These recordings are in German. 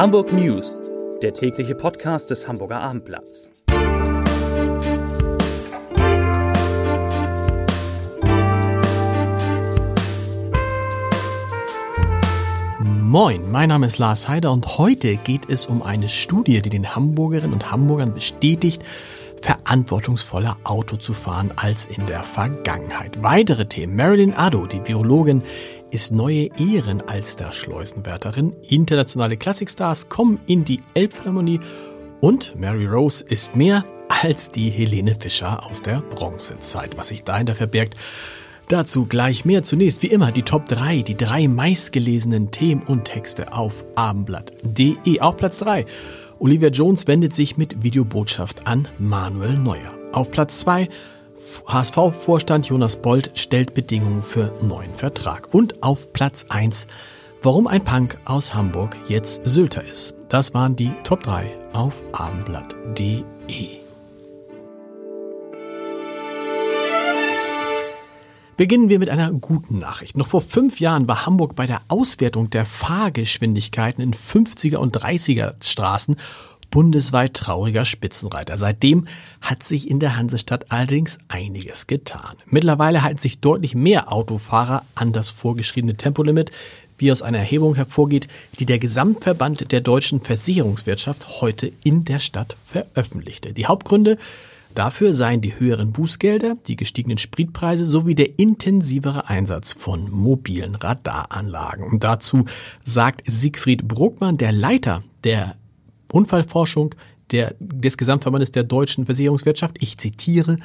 Hamburg News, der tägliche Podcast des Hamburger Abendblatts. Moin, mein Name ist Lars Heider und heute geht es um eine Studie, die den Hamburgerinnen und Hamburgern bestätigt, verantwortungsvoller Auto zu fahren als in der Vergangenheit. Weitere Themen. Marilyn Addo, die Biologin, ist neue Ehrenalster-Schleusenwärterin. Internationale Klassikstars kommen in die Elbphilharmonie und Mary Rose ist mehr als die Helene Fischer aus der Bronzezeit. Was sich dahinter verbirgt, Dazu gleich mehr. Zunächst wie immer die Top 3, die drei meistgelesenen Themen und Texte auf abendblatt.de. Auf Platz 3. Olivia Jones wendet sich mit Videobotschaft an Manuel Neuer. Auf Platz 2. HSV-Vorstand Jonas Bold stellt Bedingungen für neuen Vertrag. Und auf Platz 1. Warum ein Punk aus Hamburg jetzt Sylter ist. Das waren die Top 3 auf abendblatt.de. Beginnen wir mit einer guten Nachricht. Noch vor fünf Jahren war Hamburg bei der Auswertung der Fahrgeschwindigkeiten in 50er und 30er Straßen bundesweit trauriger Spitzenreiter. Seitdem hat sich in der Hansestadt allerdings einiges getan. Mittlerweile halten sich deutlich mehr Autofahrer an das vorgeschriebene Tempolimit, wie aus einer Erhebung hervorgeht, die der Gesamtverband der deutschen Versicherungswirtschaft heute in der Stadt veröffentlichte. Die Hauptgründe Dafür seien die höheren Bußgelder, die gestiegenen Spritpreise sowie der intensivere Einsatz von mobilen Radaranlagen. Und dazu sagt Siegfried Bruckmann, der Leiter der Unfallforschung der, des Gesamtverbandes der deutschen Versicherungswirtschaft, ich zitiere,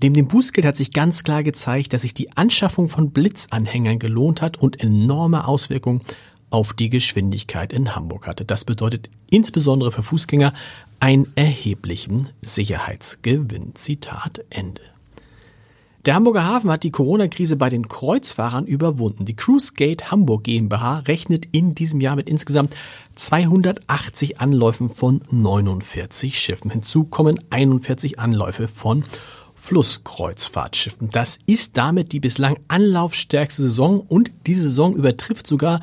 Neben dem Bußgeld hat sich ganz klar gezeigt, dass sich die Anschaffung von Blitzanhängern gelohnt hat und enorme Auswirkungen auf die Geschwindigkeit in Hamburg hatte. Das bedeutet insbesondere für Fußgänger einen erheblichen Sicherheitsgewinn. Zitat Ende. Der Hamburger Hafen hat die Corona-Krise bei den Kreuzfahrern überwunden. Die Cruise Gate Hamburg GmbH rechnet in diesem Jahr mit insgesamt 280 Anläufen von 49 Schiffen. Hinzu kommen 41 Anläufe von Flusskreuzfahrtschiffen. Das ist damit die bislang anlaufstärkste Saison und diese Saison übertrifft sogar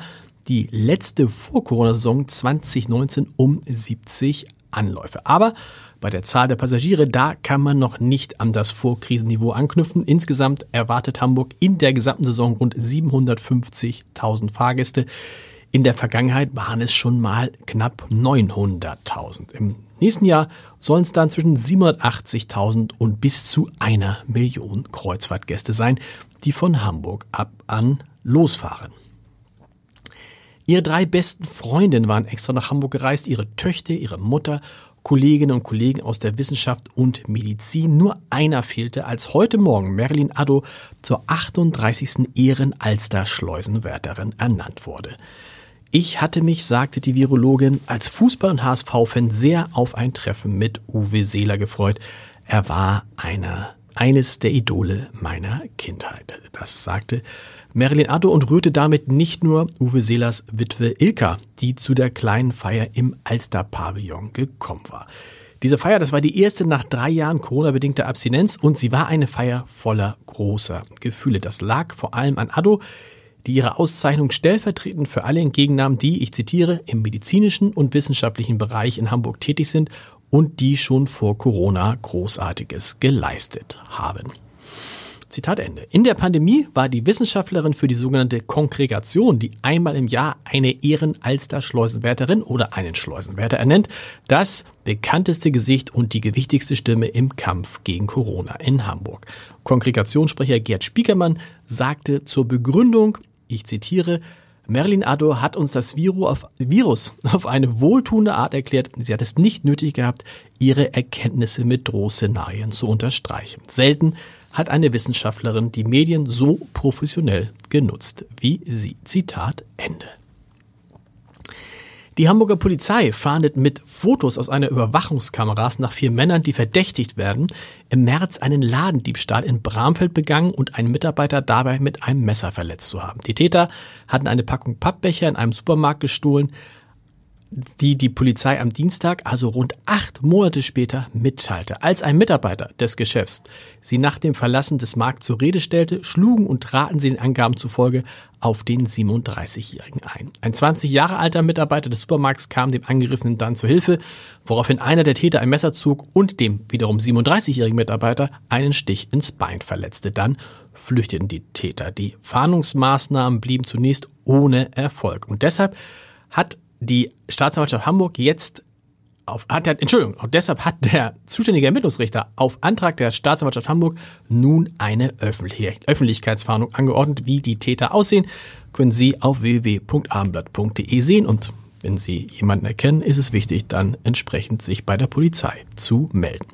die letzte Vor-Corona-Saison 2019 um 70 Anläufe. Aber bei der Zahl der Passagiere, da kann man noch nicht an das Vorkrisenniveau anknüpfen. Insgesamt erwartet Hamburg in der gesamten Saison rund 750.000 Fahrgäste. In der Vergangenheit waren es schon mal knapp 900.000. Im nächsten Jahr sollen es dann zwischen 780.000 und bis zu einer Million Kreuzfahrtgäste sein, die von Hamburg ab an losfahren. Ihre drei besten Freundinnen waren extra nach Hamburg gereist, ihre Töchter, ihre Mutter, Kolleginnen und Kollegen aus der Wissenschaft und Medizin. Nur einer fehlte, als heute Morgen Marilyn Addo zur 38. Ehren-Alster-Schleusenwärterin ernannt wurde. Ich hatte mich, sagte die Virologin, als Fußball- und HSV-Fan sehr auf ein Treffen mit Uwe Seeler gefreut. Er war einer, eines der Idole meiner Kindheit. Das sagte Marilyn Addo und rührte damit nicht nur Uwe Seelers Witwe Ilka, die zu der kleinen Feier im Alster-Pavillon gekommen war. Diese Feier, das war die erste nach drei Jahren Corona-bedingter Abstinenz und sie war eine Feier voller großer Gefühle. Das lag vor allem an Addo, die ihre Auszeichnung stellvertretend für alle entgegennahm, die, ich zitiere, im medizinischen und wissenschaftlichen Bereich in Hamburg tätig sind und die schon vor Corona Großartiges geleistet haben. Zitat Ende. In der Pandemie war die Wissenschaftlerin für die sogenannte Kongregation, die einmal im Jahr eine Ehrenalster-Schleusenwärterin oder einen Schleusenwärter ernennt, das bekannteste Gesicht und die gewichtigste Stimme im Kampf gegen Corona in Hamburg. Kongregationssprecher Gerd Spiekermann sagte zur Begründung, ich zitiere, Merlin Addo hat uns das Virus auf eine wohltuende Art erklärt. Sie hat es nicht nötig gehabt, ihre Erkenntnisse mit Drohszenarien zu unterstreichen. Selten hat eine Wissenschaftlerin die Medien so professionell genutzt wie sie. Zitat Ende. Die Hamburger Polizei fahndet mit Fotos aus einer Überwachungskameras nach vier Männern, die verdächtigt werden, im März einen Ladendiebstahl in Bramfeld begangen und einen Mitarbeiter dabei mit einem Messer verletzt zu haben. Die Täter hatten eine Packung Pappbecher in einem Supermarkt gestohlen, die die Polizei am Dienstag, also rund acht Monate später, mitteilte. Als ein Mitarbeiter des Geschäfts sie nach dem Verlassen des Markts zur Rede stellte, schlugen und traten sie den Angaben zufolge auf den 37-Jährigen ein. Ein 20 Jahre alter Mitarbeiter des Supermarkts kam dem Angegriffenen dann zu Hilfe, woraufhin einer der Täter ein Messer zog und dem wiederum 37-jährigen Mitarbeiter einen Stich ins Bein verletzte. Dann flüchteten die Täter. Die Fahndungsmaßnahmen blieben zunächst ohne Erfolg. Und deshalb hat die Staatsanwaltschaft Hamburg jetzt auf, hat der, Entschuldigung, und deshalb hat der zuständige Ermittlungsrichter auf Antrag der Staatsanwaltschaft Hamburg nun eine Öffentlichkeitsfahndung angeordnet. Wie die Täter aussehen, können Sie auf www.abendblatt.de sehen und wenn Sie jemanden erkennen, ist es wichtig, dann entsprechend sich bei der Polizei zu melden.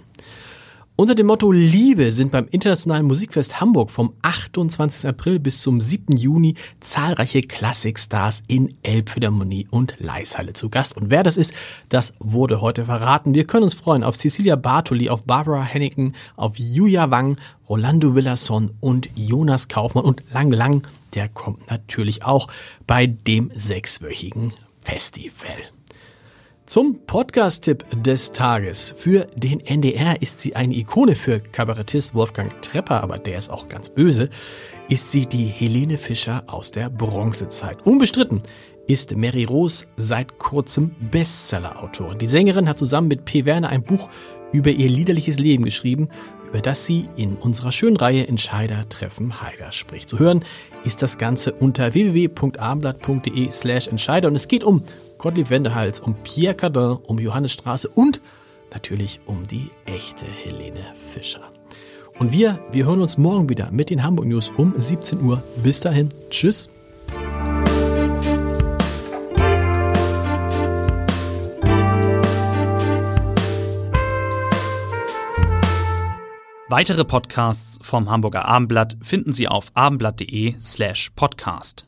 Unter dem Motto Liebe sind beim Internationalen Musikfest Hamburg vom 28. April bis zum 7. Juni zahlreiche Klassikstars in Elbphilharmonie und Leishalle zu Gast. Und wer das ist, das wurde heute verraten. Wir können uns freuen auf Cecilia Bartoli, auf Barbara Henneken, auf Julia Wang, Rolando Villasson und Jonas Kaufmann und Lang Lang, der kommt natürlich auch bei dem sechswöchigen Festival. Zum Podcast-Tipp des Tages. Für den NDR ist sie eine Ikone für Kabarettist Wolfgang Trepper, aber der ist auch ganz böse. Ist sie die Helene Fischer aus der Bronzezeit. Unbestritten ist Mary Rose seit kurzem Bestseller-Autorin. Die Sängerin hat zusammen mit P. Werner ein Buch über ihr liederliches Leben geschrieben, über das sie in unserer schönen Reihe Entscheider treffen Heider spricht. Zu hören ist das Ganze unter www.abendblatt.de slash Entscheider und es geht um Gottlieb Wendehals, um Pierre Cardin, um Johannes Straße und natürlich um die echte Helene Fischer. Und wir, wir hören uns morgen wieder mit den Hamburg News um 17 Uhr. Bis dahin, tschüss. Weitere Podcasts vom Hamburger Abendblatt finden Sie auf abendblatt.de slash podcast.